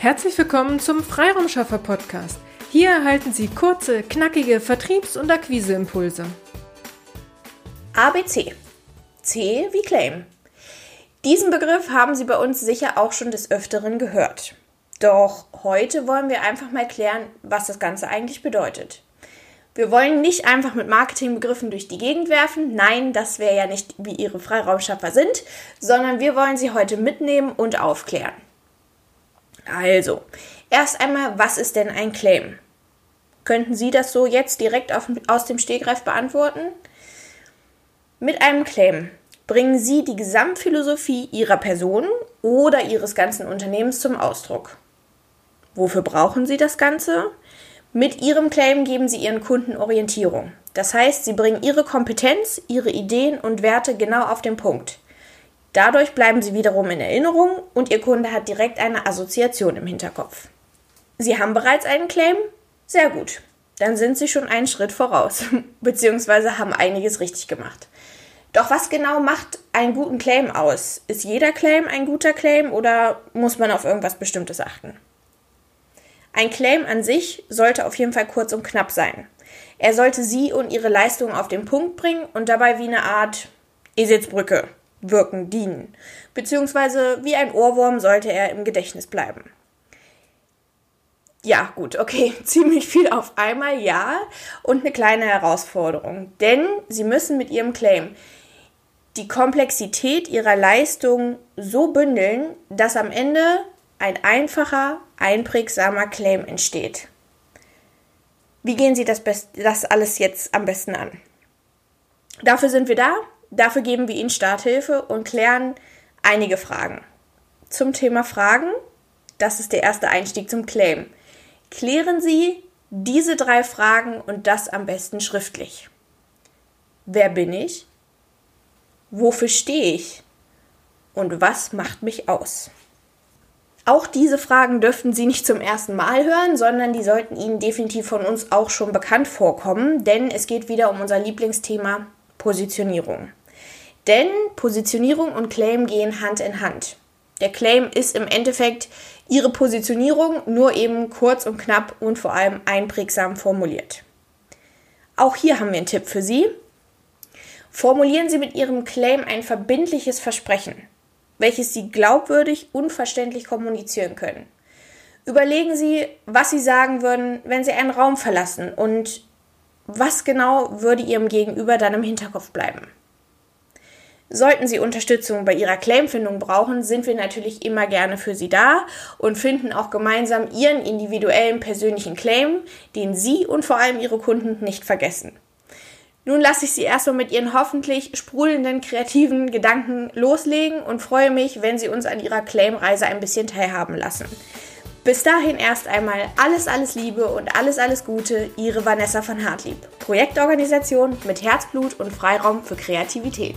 Herzlich willkommen zum Freiraumschaffer Podcast. Hier erhalten Sie kurze, knackige Vertriebs- und Akquiseimpulse. ABC. C wie Claim. Diesen Begriff haben Sie bei uns sicher auch schon des Öfteren gehört. Doch heute wollen wir einfach mal klären, was das Ganze eigentlich bedeutet. Wir wollen nicht einfach mit Marketingbegriffen durch die Gegend werfen. Nein, das wäre ja nicht, wie Ihre Freiraumschaffer sind, sondern wir wollen Sie heute mitnehmen und aufklären. Also, erst einmal, was ist denn ein Claim? Könnten Sie das so jetzt direkt auf, aus dem Stegreif beantworten? Mit einem Claim bringen Sie die Gesamtphilosophie Ihrer Person oder Ihres ganzen Unternehmens zum Ausdruck. Wofür brauchen Sie das Ganze? Mit Ihrem Claim geben Sie Ihren Kunden Orientierung. Das heißt, Sie bringen Ihre Kompetenz, Ihre Ideen und Werte genau auf den Punkt. Dadurch bleiben sie wiederum in Erinnerung und Ihr Kunde hat direkt eine Assoziation im Hinterkopf. Sie haben bereits einen Claim? Sehr gut. Dann sind Sie schon einen Schritt voraus, beziehungsweise haben einiges richtig gemacht. Doch was genau macht einen guten Claim aus? Ist jeder Claim ein guter Claim oder muss man auf irgendwas Bestimmtes achten? Ein Claim an sich sollte auf jeden Fall kurz und knapp sein. Er sollte Sie und Ihre Leistungen auf den Punkt bringen und dabei wie eine Art Eselsbrücke wirken, dienen. Beziehungsweise wie ein Ohrwurm sollte er im Gedächtnis bleiben. Ja, gut, okay, ziemlich viel auf einmal, ja, und eine kleine Herausforderung. Denn Sie müssen mit Ihrem Claim die Komplexität Ihrer Leistung so bündeln, dass am Ende ein einfacher, einprägsamer Claim entsteht. Wie gehen Sie das, das alles jetzt am besten an? Dafür sind wir da. Dafür geben wir Ihnen Starthilfe und klären einige Fragen. Zum Thema Fragen, das ist der erste Einstieg zum Claim. Klären Sie diese drei Fragen und das am besten schriftlich. Wer bin ich? Wofür stehe ich? Und was macht mich aus? Auch diese Fragen dürften Sie nicht zum ersten Mal hören, sondern die sollten Ihnen definitiv von uns auch schon bekannt vorkommen, denn es geht wieder um unser Lieblingsthema Positionierung. Denn Positionierung und Claim gehen Hand in Hand. Der Claim ist im Endeffekt Ihre Positionierung, nur eben kurz und knapp und vor allem einprägsam formuliert. Auch hier haben wir einen Tipp für Sie. Formulieren Sie mit Ihrem Claim ein verbindliches Versprechen, welches Sie glaubwürdig und verständlich kommunizieren können. Überlegen Sie, was Sie sagen würden, wenn Sie einen Raum verlassen und was genau würde Ihrem Gegenüber dann im Hinterkopf bleiben. Sollten Sie Unterstützung bei Ihrer Claimfindung brauchen, sind wir natürlich immer gerne für Sie da und finden auch gemeinsam Ihren individuellen persönlichen Claim, den Sie und vor allem Ihre Kunden nicht vergessen. Nun lasse ich Sie erstmal mit Ihren hoffentlich sprudelnden kreativen Gedanken loslegen und freue mich, wenn Sie uns an Ihrer Claimreise ein bisschen teilhaben lassen. Bis dahin erst einmal alles, alles Liebe und alles, alles Gute, Ihre Vanessa von Hartlieb. Projektorganisation mit Herzblut und Freiraum für Kreativität.